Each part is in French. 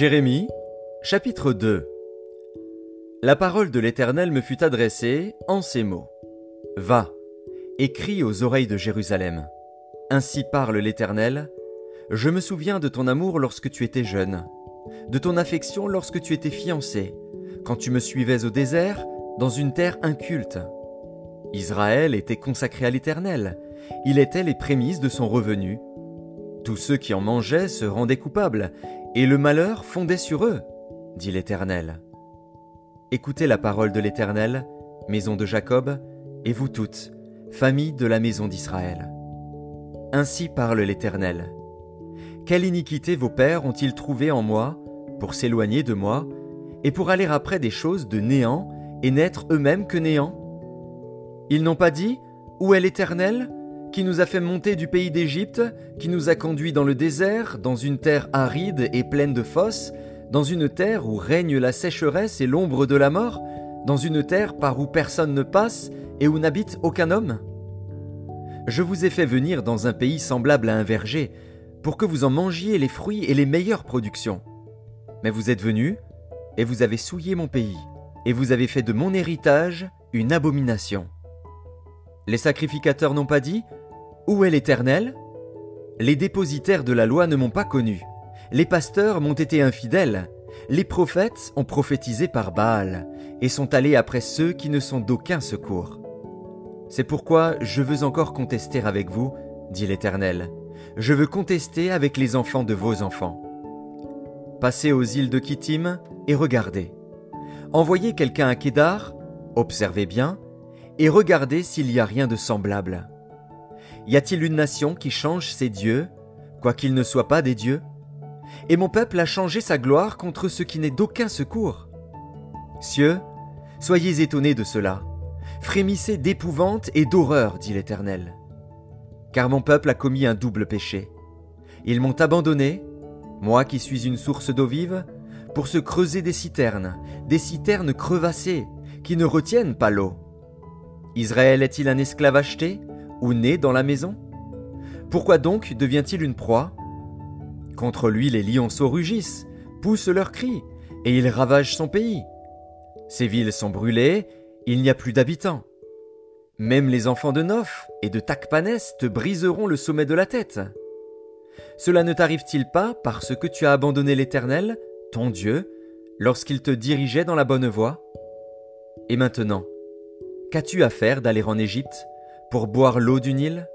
Jérémie, chapitre 2 La parole de l'Éternel me fut adressée en ces mots. Va, écris aux oreilles de Jérusalem. Ainsi parle l'Éternel. Je me souviens de ton amour lorsque tu étais jeune, de ton affection lorsque tu étais fiancé, quand tu me suivais au désert, dans une terre inculte. Israël était consacré à l'Éternel, il était les prémices de son revenu. Tous ceux qui en mangeaient se rendaient coupables, et le malheur fondait sur eux, dit l'Éternel. Écoutez la parole de l'Éternel, maison de Jacob, et vous toutes, famille de la maison d'Israël. Ainsi parle l'Éternel. Quelle iniquité vos pères ont-ils trouvé en moi, pour s'éloigner de moi, et pour aller après des choses de néant, et n'être eux-mêmes que néant? Ils n'ont pas dit, Où est l'Éternel? Qui nous a fait monter du pays d'Égypte, qui nous a conduits dans le désert, dans une terre aride et pleine de fosses, dans une terre où règne la sécheresse et l'ombre de la mort, dans une terre par où personne ne passe et où n'habite aucun homme Je vous ai fait venir dans un pays semblable à un verger, pour que vous en mangiez les fruits et les meilleures productions. Mais vous êtes venus, et vous avez souillé mon pays, et vous avez fait de mon héritage une abomination. Les sacrificateurs n'ont pas dit où est l'Éternel? Les dépositaires de la loi ne m'ont pas connu. Les pasteurs m'ont été infidèles. Les prophètes ont prophétisé par Baal et sont allés après ceux qui ne sont d'aucun secours. C'est pourquoi je veux encore contester avec vous, dit l'Éternel. Je veux contester avec les enfants de vos enfants. Passez aux îles de Kittim et regardez. Envoyez quelqu'un à Kédar, observez bien, et regardez s'il y a rien de semblable. Y a-t-il une nation qui change ses dieux, quoiqu'ils ne soient pas des dieux? Et mon peuple a changé sa gloire contre ce qui n'est d'aucun secours. Cieux, soyez étonnés de cela, frémissez d'épouvante et d'horreur, dit l'Éternel. Car mon peuple a commis un double péché. Ils m'ont abandonné, moi qui suis une source d'eau vive, pour se creuser des citernes, des citernes crevassées, qui ne retiennent pas l'eau. Israël est-il un esclave acheté ou né dans la maison? Pourquoi donc devient-il une proie? Contre lui les lionceaux rugissent, poussent leurs cris, et ils ravagent son pays. Ses villes sont brûlées, il n'y a plus d'habitants. Même les enfants de Noph et de Takpanès te briseront le sommet de la tête. Cela ne t'arrive-t-il pas parce que tu as abandonné l'Éternel, ton Dieu, lorsqu'il te dirigeait dans la bonne voie? Et maintenant, qu'as-tu à faire d'aller en Égypte pour boire l'eau du Nil?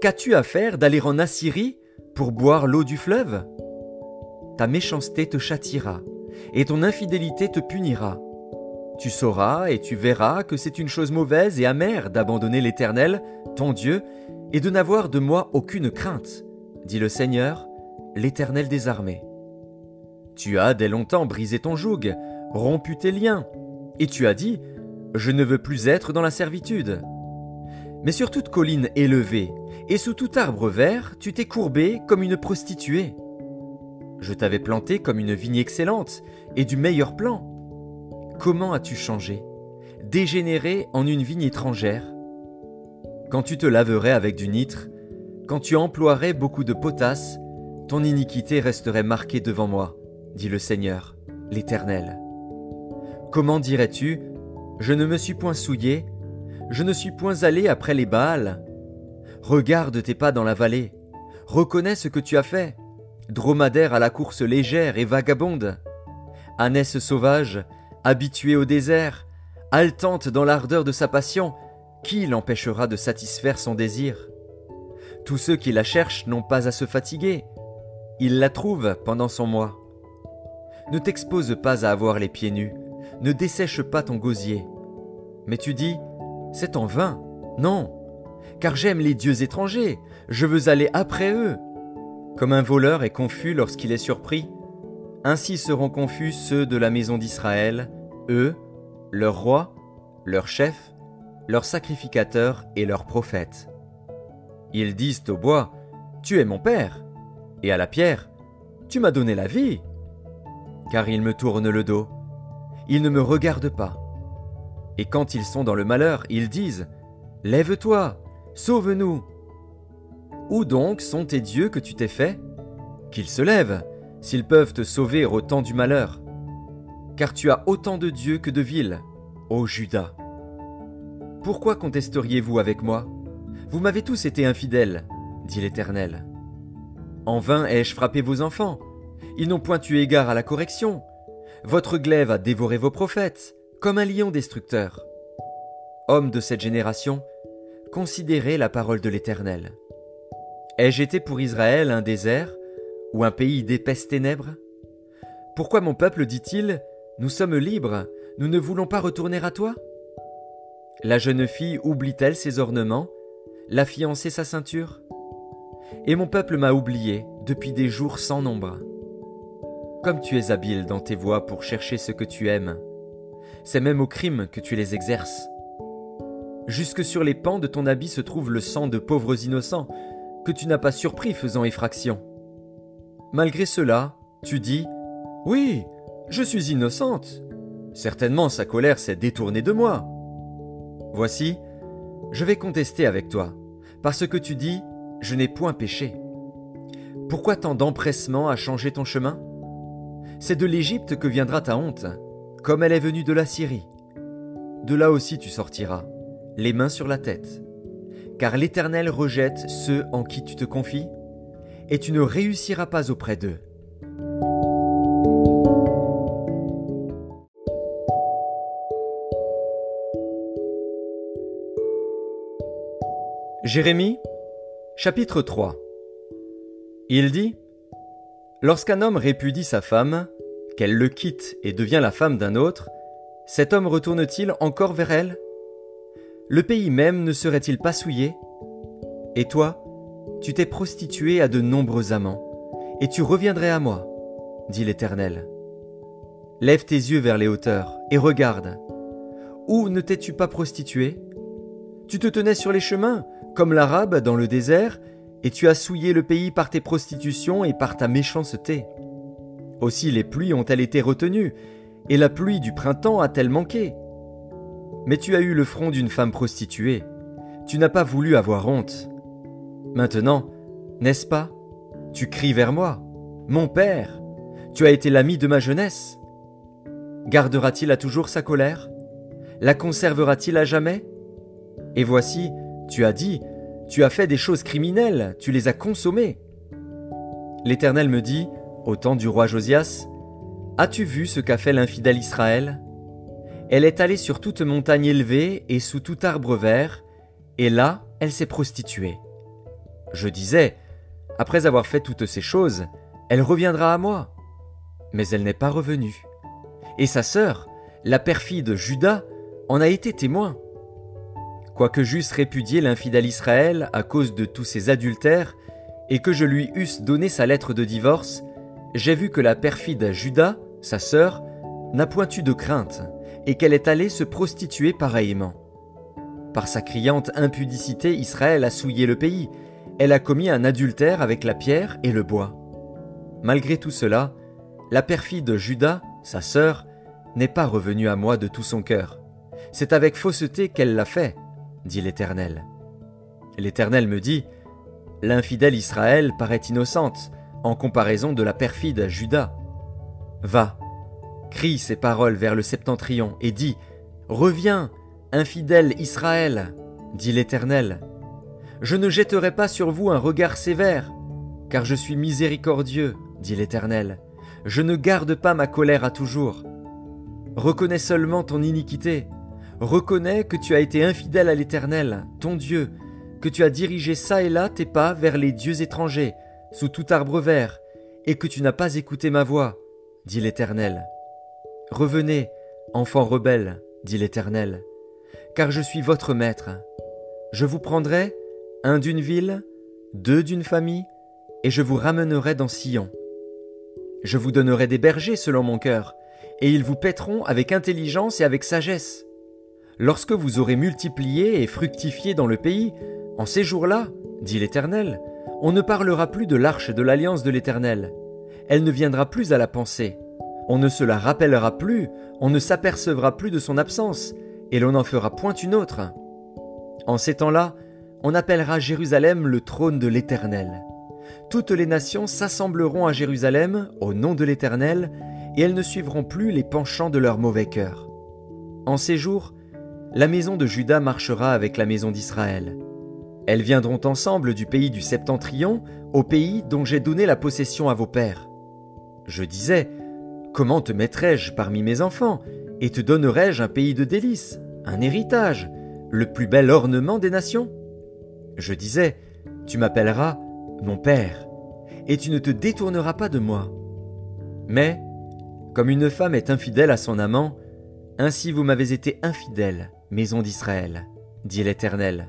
Qu'as-tu à faire d'aller en Assyrie pour boire l'eau du fleuve? Ta méchanceté te châtiera, et ton infidélité te punira. Tu sauras et tu verras que c'est une chose mauvaise et amère d'abandonner l'Éternel, ton Dieu, et de n'avoir de moi aucune crainte, dit le Seigneur, l'Éternel des armées. Tu as dès longtemps brisé ton joug, rompu tes liens, et tu as dit, Je ne veux plus être dans la servitude. Mais sur toute colline élevée et sous tout arbre vert, tu t'es courbé comme une prostituée. Je t'avais planté comme une vigne excellente et du meilleur plan. Comment as-tu changé Dégénéré en une vigne étrangère? Quand tu te laverais avec du nitre, quand tu emploierais beaucoup de potasse, ton iniquité resterait marquée devant moi, dit le Seigneur, l'Éternel. Comment dirais-tu Je ne me suis point souillé, je ne suis point allé après les Baals. Regarde tes pas dans la vallée. Reconnais ce que tu as fait. Dromadaire à la course légère et vagabonde. Ânesse sauvage, habituée au désert, haletante dans l'ardeur de sa passion, qui l'empêchera de satisfaire son désir? Tous ceux qui la cherchent n'ont pas à se fatiguer. Ils la trouvent pendant son mois. Ne t'expose pas à avoir les pieds nus, ne dessèche pas ton gosier. Mais tu dis, c'est en vain. Non. Car j'aime les dieux étrangers, je veux aller après eux. Comme un voleur est confus lorsqu'il est surpris, ainsi seront confus ceux de la maison d'Israël, eux, leur roi, leur chef, leurs sacrificateurs et leurs prophètes. Ils disent au bois, Tu es mon père, et à la pierre, Tu m'as donné la vie. Car ils me tournent le dos, ils ne me regardent pas. Et quand ils sont dans le malheur, ils disent Lève-toi, sauve-nous. Où donc sont tes dieux que tu t'es fait? Qu'ils se lèvent, s'ils peuvent te sauver au temps du malheur. Car tu as autant de dieux que de villes, ô Judas. Pourquoi contesteriez-vous avec moi? Vous m'avez tous été infidèles, dit l'Éternel. En vain ai-je frappé vos enfants. Ils n'ont point eu égard à la correction. Votre glaive a dévoré vos prophètes, comme un lion destructeur. Hommes de cette génération, considérez la parole de l'Éternel. Ai-je été pour Israël un désert ou un pays d'épaisses ténèbres? Pourquoi mon peuple dit-il Nous sommes libres, nous ne voulons pas retourner à toi? La jeune fille oublie-t-elle ses ornements, la fiancée sa ceinture? Et mon peuple m'a oublié depuis des jours sans nombre. Comme tu es habile dans tes voies pour chercher ce que tu aimes, c'est même au crime que tu les exerces. Jusque sur les pans de ton habit se trouve le sang de pauvres innocents, que tu n'as pas surpris faisant effraction. Malgré cela, tu dis Oui, je suis innocente. Certainement sa colère s'est détournée de moi. Voici, je vais contester avec toi, parce que tu dis Je n'ai point péché. Pourquoi tant d'empressement à changer ton chemin? C'est de l'Égypte que viendra ta honte, comme elle est venue de la Syrie. De là aussi tu sortiras, les mains sur la tête car l'Éternel rejette ceux en qui tu te confies, et tu ne réussiras pas auprès d'eux. Jérémie, chapitre 3 Il dit Lorsqu'un homme répudie sa femme, qu'elle le quitte et devient la femme d'un autre, cet homme retourne-t-il encore vers elle? Le pays même ne serait-il pas souillé? Et toi, tu t'es prostitué à de nombreux amants, et tu reviendrais à moi, dit l'Éternel. Lève tes yeux vers les hauteurs, et regarde. Où ne t'es-tu pas prostitué? Tu te tenais sur les chemins, comme l'Arabe dans le désert, et tu as souillé le pays par tes prostitutions et par ta méchanceté. Aussi les pluies ont-elles été retenues, et la pluie du printemps a-t-elle manqué? Mais tu as eu le front d'une femme prostituée. Tu n'as pas voulu avoir honte. Maintenant, n'est-ce pas? Tu cries vers moi. Mon père, tu as été l'ami de ma jeunesse. Gardera-t-il à toujours sa colère? La conservera-t-il à jamais? Et voici, tu as dit, tu as fait des choses criminelles, tu les as consommées. L'Éternel me dit, au temps du roi Josias, As-tu vu ce qu'a fait l'infidèle Israël? Elle est allée sur toute montagne élevée et sous tout arbre vert, et là elle s'est prostituée. Je disais, après avoir fait toutes ces choses, elle reviendra à moi. Mais elle n'est pas revenue. Et sa sœur, la perfide Judas, en a été témoin. Quoique j'eusse répudié l'infidèle Israël à cause de tous ses adultères, et que je lui eusse donné sa lettre de divorce, j'ai vu que la perfide Judas, sa sœur, n'a point eu de crainte et qu'elle est allée se prostituer pareillement. Par sa criante impudicité, Israël a souillé le pays, elle a commis un adultère avec la pierre et le bois. Malgré tout cela, la perfide Judas, sa sœur, n'est pas revenue à moi de tout son cœur. C'est avec fausseté qu'elle l'a fait, dit l'Éternel. L'Éternel me dit, L'infidèle Israël paraît innocente en comparaison de la perfide Judas. Va, crie ces paroles vers le septentrion et dit Reviens, infidèle Israël, dit l'Éternel. Je ne jetterai pas sur vous un regard sévère, car je suis miséricordieux, dit l'Éternel. Je ne garde pas ma colère à toujours. Reconnais seulement ton iniquité. Reconnais que tu as été infidèle à l'Éternel, ton Dieu, que tu as dirigé çà et là tes pas vers les dieux étrangers, sous tout arbre vert, et que tu n'as pas écouté ma voix, dit l'Éternel. Revenez, enfants rebelles, dit l'Éternel, car je suis votre maître. Je vous prendrai, un d'une ville, deux d'une famille, et je vous ramènerai dans Sion. Je vous donnerai des bergers selon mon cœur, et ils vous paîtront avec intelligence et avec sagesse. Lorsque vous aurez multiplié et fructifié dans le pays, en ces jours-là, dit l'Éternel, on ne parlera plus de l'arche de l'alliance de l'Éternel. Elle ne viendra plus à la pensée on ne se la rappellera plus, on ne s'apercevra plus de son absence, et l'on n'en fera point une autre. En ces temps-là, on appellera Jérusalem le trône de l'Éternel. toutes les nations s'assembleront à Jérusalem au nom de l'Éternel, et elles ne suivront plus les penchants de leur mauvais cœur. En ces jours, la maison de Juda marchera avec la maison d'Israël. Elles viendront ensemble du pays du septentrion au pays dont j'ai donné la possession à vos pères. Je disais, Comment te mettrais-je parmi mes enfants, et te donnerais-je un pays de délices, un héritage, le plus bel ornement des nations? Je disais, Tu m'appelleras mon Père, et tu ne te détourneras pas de moi. Mais, comme une femme est infidèle à son amant, ainsi vous m'avez été infidèle, maison d'Israël, dit l'Éternel.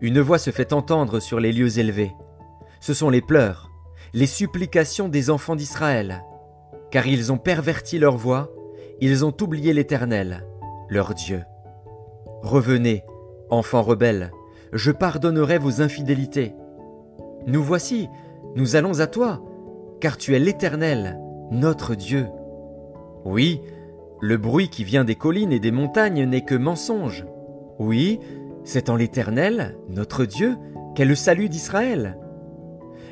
Une voix se fait entendre sur les lieux élevés. Ce sont les pleurs, les supplications des enfants d'Israël, car ils ont perverti leur voix, ils ont oublié l'Éternel, leur Dieu. Revenez, enfants rebelles, je pardonnerai vos infidélités. Nous voici, nous allons à toi, car tu es l'Éternel, notre Dieu. Oui, le bruit qui vient des collines et des montagnes n'est que mensonge. Oui, c'est en l'Éternel, notre Dieu, qu'est le salut d'Israël.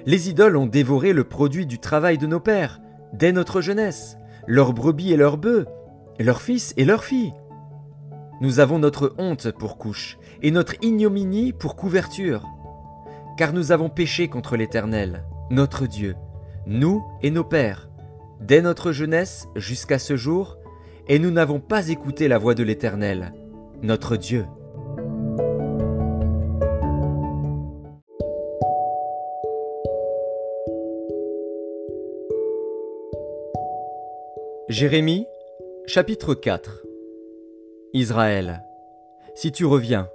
Les idoles ont dévoré le produit du travail de nos pères, dès notre jeunesse, leurs brebis et leurs bœufs, leurs fils et leurs filles. Nous avons notre honte pour couche, et notre ignominie pour couverture car nous avons péché contre l'Éternel, notre Dieu, nous et nos pères, dès notre jeunesse jusqu'à ce jour, et nous n'avons pas écouté la voix de l'Éternel, notre Dieu. Jérémie, chapitre 4 Israël, si tu reviens,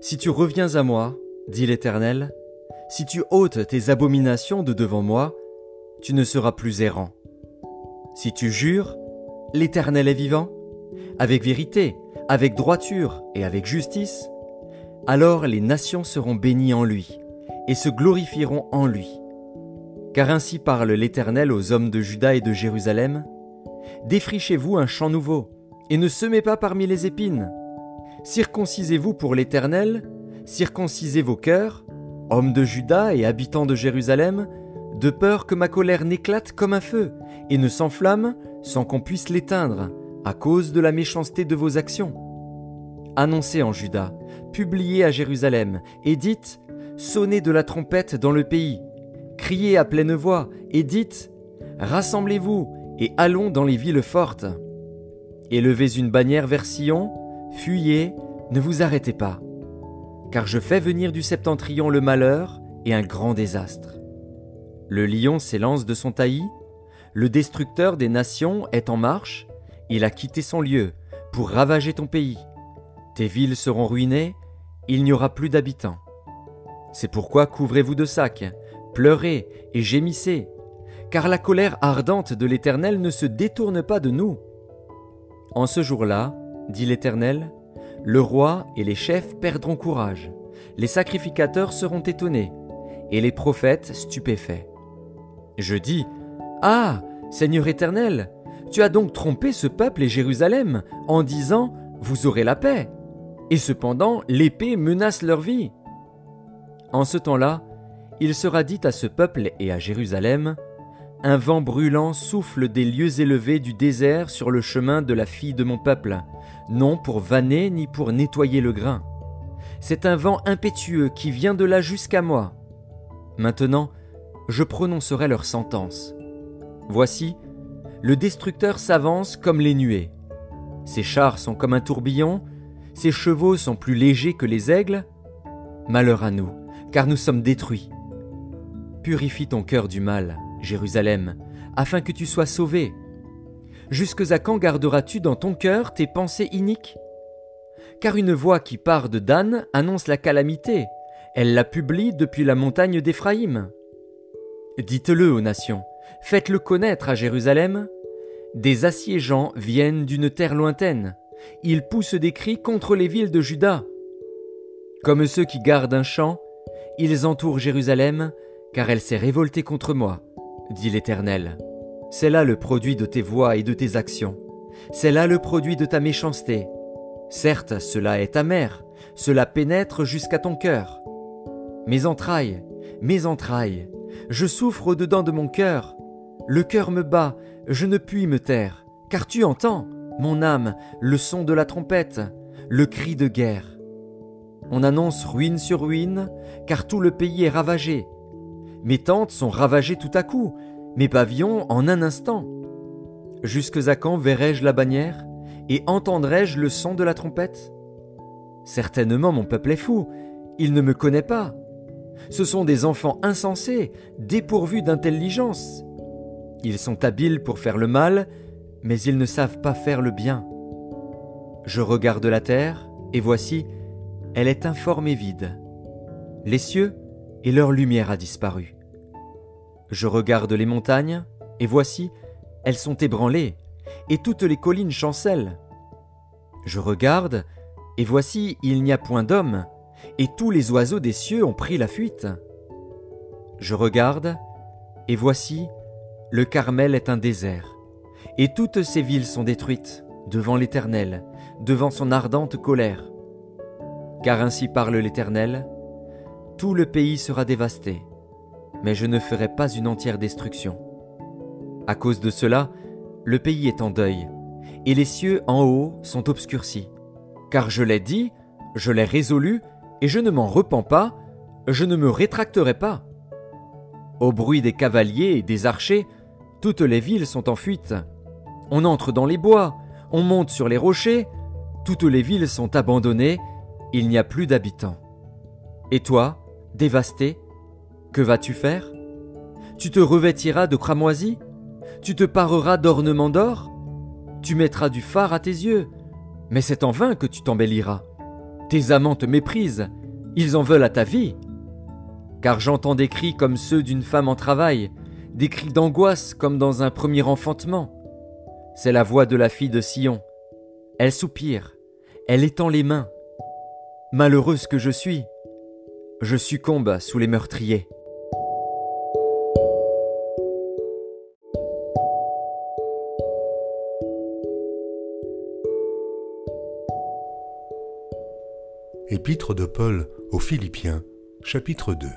si tu reviens à moi, dit l'Éternel, si tu ôtes tes abominations de devant moi, tu ne seras plus errant. Si tu jures, l'Éternel est vivant, avec vérité, avec droiture et avec justice, alors les nations seront bénies en lui, et se glorifieront en lui. Car ainsi parle l'Éternel aux hommes de Juda et de Jérusalem, Défrichez-vous un champ nouveau, et ne semez pas parmi les épines. Circoncisez-vous pour l'Éternel, circoncisez vos cœurs, Homme de Juda et habitant de Jérusalem, de peur que ma colère n'éclate comme un feu et ne s'enflamme sans qu'on puisse l'éteindre, à cause de la méchanceté de vos actions. Annoncez en Juda, publiez à Jérusalem, et dites Sonnez de la trompette dans le pays, criez à pleine voix, et dites Rassemblez-vous et allons dans les villes fortes. Élevez une bannière vers Sion, fuyez, ne vous arrêtez pas car je fais venir du septentrion le malheur et un grand désastre. Le lion s'élance de son taillis, le destructeur des nations est en marche, il a quitté son lieu pour ravager ton pays. Tes villes seront ruinées, il n'y aura plus d'habitants. C'est pourquoi couvrez-vous de sacs, pleurez et gémissez, car la colère ardente de l'Éternel ne se détourne pas de nous. En ce jour-là, dit l'Éternel, le roi et les chefs perdront courage, les sacrificateurs seront étonnés, et les prophètes stupéfaits. Je dis, Ah, Seigneur éternel, tu as donc trompé ce peuple et Jérusalem en disant, Vous aurez la paix. Et cependant, l'épée menace leur vie. En ce temps-là, il sera dit à ce peuple et à Jérusalem, Un vent brûlant souffle des lieux élevés du désert sur le chemin de la fille de mon peuple, non pour vanner ni pour nettoyer le grain. C'est un vent impétueux qui vient de là jusqu'à moi. Maintenant, je prononcerai leur sentence. Voici, le destructeur s'avance comme les nuées. Ses chars sont comme un tourbillon, ses chevaux sont plus légers que les aigles. Malheur à nous, car nous sommes détruits. Purifie ton cœur du mal, Jérusalem, afin que tu sois sauvé. Jusque à quand garderas-tu dans ton cœur tes pensées iniques? Car une voix qui part de Dan annonce la calamité, elle la publie depuis la montagne d'Éphraïm. Dites-le aux nations, faites-le connaître à Jérusalem. Des assiégeants viennent d'une terre lointaine, ils poussent des cris contre les villes de Juda. Comme ceux qui gardent un champ, ils entourent Jérusalem, car elle s'est révoltée contre moi, dit l'Éternel. C'est là le produit de tes voix et de tes actions. C'est là le produit de ta méchanceté. Certes, cela est amer, cela pénètre jusqu'à ton cœur. Mes entrailles, mes entrailles. Je souffre au-dedans de mon cœur. Le cœur me bat, je ne puis me taire, car tu entends, mon âme, le son de la trompette, le cri de guerre. On annonce ruine sur ruine, car tout le pays est ravagé. Mes tentes sont ravagées tout à coup, mes pavillons en un instant. Jusque à quand verrai-je la bannière, et entendrai-je le son de la trompette? Certainement mon peuple est fou, il ne me connaît pas. Ce sont des enfants insensés, dépourvus d'intelligence. Ils sont habiles pour faire le mal, mais ils ne savent pas faire le bien. Je regarde la terre, et voici, elle est informe et vide. Les cieux et leur lumière a disparu. Je regarde les montagnes, et voici, elles sont ébranlées, et toutes les collines chancellent. Je regarde, et voici, il n'y a point d'homme, et tous les oiseaux des cieux ont pris la fuite. Je regarde, et voici, le Carmel est un désert, et toutes ses villes sont détruites devant l'Éternel, devant son ardente colère. Car ainsi parle l'Éternel, tout le pays sera dévasté, mais je ne ferai pas une entière destruction. À cause de cela, le pays est en deuil, et les cieux en haut sont obscurcis. Car je l'ai dit, je l'ai résolu, et je ne m'en repens pas, je ne me rétracterai pas. Au bruit des cavaliers et des archers, toutes les villes sont en fuite. On entre dans les bois, on monte sur les rochers, toutes les villes sont abandonnées, il n'y a plus d'habitants. Et toi, dévasté, que vas-tu faire? Tu te revêtiras de cramoisis? Tu te pareras d'ornements d'or? Tu mettras du phare à tes yeux, mais c'est en vain que tu t'embelliras. Tes amants te méprisent, ils en veulent à ta vie. Car j'entends des cris comme ceux d'une femme en travail, des cris d'angoisse comme dans un premier enfantement. C'est la voix de la fille de Sion. Elle soupire, elle étend les mains. Malheureuse que je suis, je succombe sous les meurtriers. Épître de Paul aux Philippiens, chapitre 2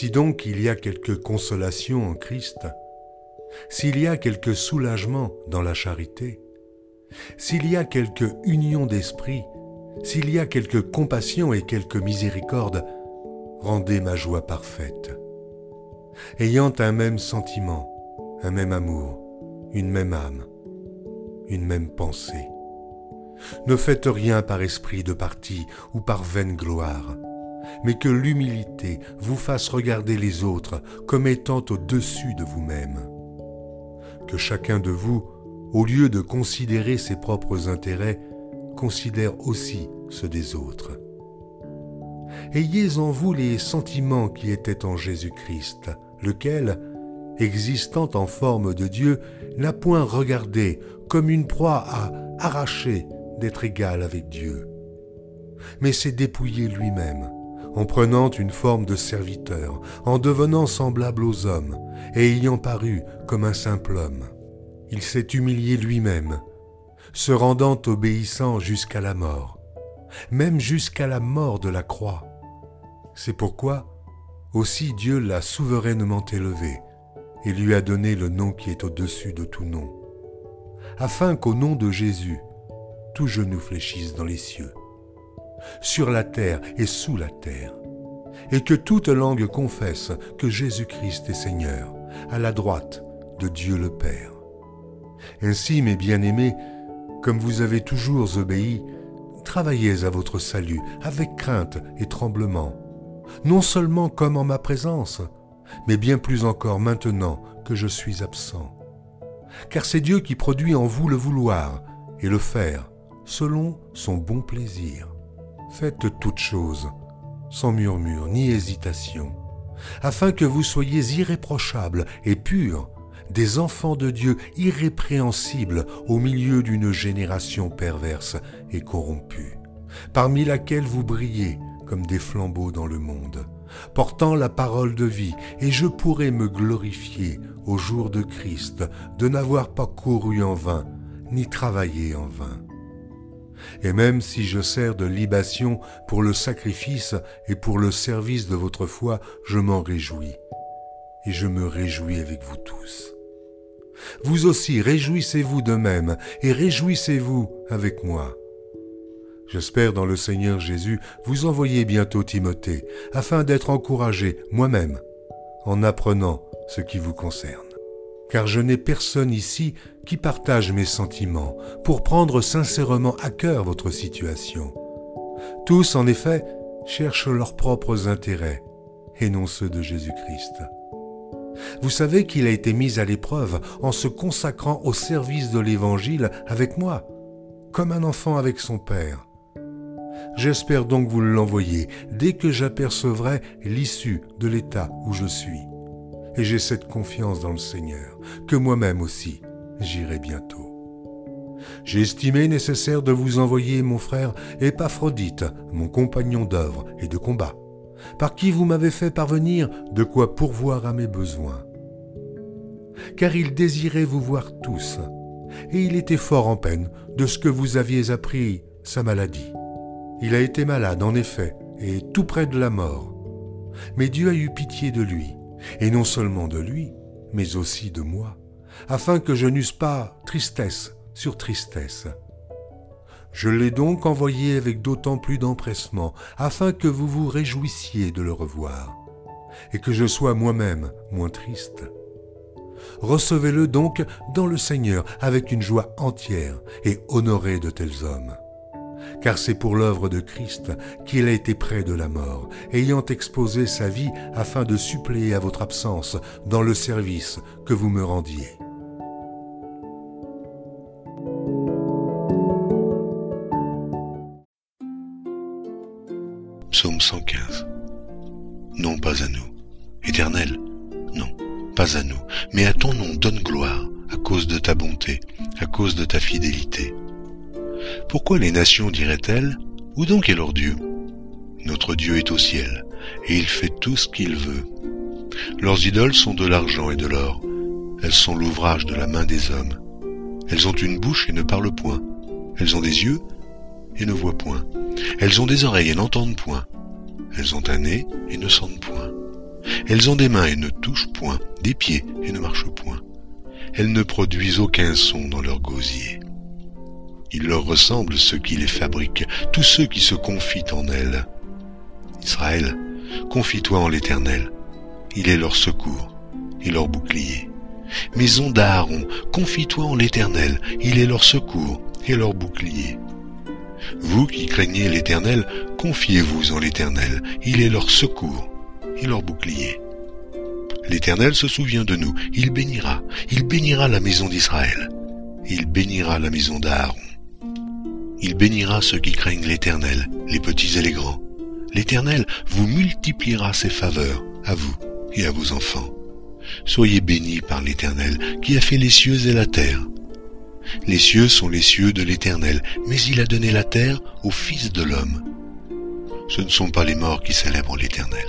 Si donc il y a quelque consolation en Christ, s'il y a quelque soulagement dans la charité, s'il y a quelque union d'esprit, s'il y a quelque compassion et quelque miséricorde, rendez ma joie parfaite. Ayant un même sentiment, un même amour, une même âme, une même pensée ne faites rien par esprit de parti ou par vaine gloire, mais que l'humilité vous fasse regarder les autres comme étant au-dessus de vous-même. Que chacun de vous, au lieu de considérer ses propres intérêts, considère aussi ceux des autres. Ayez en vous les sentiments qui étaient en Jésus-Christ, lequel, existant en forme de Dieu, n'a point regardé comme une proie à arracher d'être égal avec Dieu, mais s'est dépouillé lui-même, en prenant une forme de serviteur, en devenant semblable aux hommes, et ayant paru comme un simple homme. Il s'est humilié lui-même, se rendant obéissant jusqu'à la mort, même jusqu'à la mort de la croix. C'est pourquoi aussi Dieu l'a souverainement élevé et lui a donné le nom qui est au-dessus de tout nom, afin qu'au nom de Jésus, tout genou fléchisse dans les cieux, sur la terre et sous la terre, et que toute langue confesse que Jésus-Christ est Seigneur, à la droite de Dieu le Père. Ainsi, mes bien-aimés, comme vous avez toujours obéi, travaillez à votre salut avec crainte et tremblement, non seulement comme en ma présence, mais bien plus encore maintenant que je suis absent. Car c'est Dieu qui produit en vous le vouloir et le faire selon son bon plaisir. Faites toutes choses, sans murmure ni hésitation, afin que vous soyez irréprochables et purs, des enfants de Dieu irrépréhensibles au milieu d'une génération perverse et corrompue, parmi laquelle vous brillez comme des flambeaux dans le monde, portant la parole de vie, et je pourrai me glorifier au jour de Christ de n'avoir pas couru en vain, ni travaillé en vain. Et même si je sers de libation pour le sacrifice et pour le service de votre foi, je m'en réjouis. Et je me réjouis avec vous tous. Vous aussi, réjouissez-vous de même et réjouissez-vous avec moi. J'espère dans le Seigneur Jésus vous envoyer bientôt Timothée, afin d'être encouragé moi-même en apprenant ce qui vous concerne. Car je n'ai personne ici qui partage mes sentiments pour prendre sincèrement à cœur votre situation. Tous, en effet, cherchent leurs propres intérêts et non ceux de Jésus-Christ. Vous savez qu'il a été mis à l'épreuve en se consacrant au service de l'Évangile avec moi, comme un enfant avec son Père. J'espère donc vous l'envoyer dès que j'apercevrai l'issue de l'état où je suis. Et j'ai cette confiance dans le Seigneur, que moi-même aussi j'irai bientôt. J'ai estimé nécessaire de vous envoyer mon frère Épaphrodite, mon compagnon d'œuvre et de combat, par qui vous m'avez fait parvenir de quoi pourvoir à mes besoins. Car il désirait vous voir tous, et il était fort en peine de ce que vous aviez appris sa maladie. Il a été malade, en effet, et tout près de la mort. Mais Dieu a eu pitié de lui, et non seulement de lui, mais aussi de moi, afin que je n'eusse pas tristesse sur tristesse. Je l'ai donc envoyé avec d'autant plus d'empressement, afin que vous vous réjouissiez de le revoir, et que je sois moi-même moins triste. Recevez-le donc dans le Seigneur avec une joie entière, et honorez de tels hommes car c'est pour l'œuvre de Christ qu'il a été près de la mort, ayant exposé sa vie afin de suppléer à votre absence dans le service que vous me rendiez. Psaume 115 Non, pas à nous. Éternel, non, pas à nous, mais à ton nom donne gloire, à cause de ta bonté, à cause de ta fidélité. Pourquoi les nations diraient-elles Où donc est leur Dieu? Notre Dieu est au ciel, et il fait tout ce qu'il veut. Leurs idoles sont de l'argent et de l'or. Elles sont l'ouvrage de la main des hommes. Elles ont une bouche et ne parlent point. Elles ont des yeux et ne voient point. Elles ont des oreilles et n'entendent point. Elles ont un nez et ne sentent point. Elles ont des mains et ne touchent point, des pieds et ne marchent point. Elles ne produisent aucun son dans leur gosier. Il leur ressemble ceux qui les fabriquent, tous ceux qui se confient en elles. Israël, confie-toi en l'Éternel. Il est leur secours et leur bouclier. Maison d'Aaron, confie-toi en l'Éternel. Il est leur secours et leur bouclier. Vous qui craignez l'Éternel, confiez-vous en l'Éternel. Il est leur secours et leur bouclier. L'Éternel se souvient de nous. Il bénira. Il bénira la maison d'Israël. Il bénira la maison d'Aaron. Il bénira ceux qui craignent l'Éternel, les petits et les grands. L'Éternel vous multipliera ses faveurs, à vous et à vos enfants. Soyez bénis par l'Éternel, qui a fait les cieux et la terre. Les cieux sont les cieux de l'Éternel, mais il a donné la terre au Fils de l'homme. Ce ne sont pas les morts qui célèbrent l'Éternel.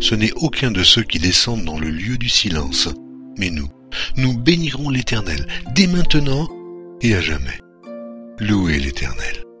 Ce n'est aucun de ceux qui descendent dans le lieu du silence. Mais nous, nous bénirons l'Éternel dès maintenant et à jamais. Louez l'Éternel.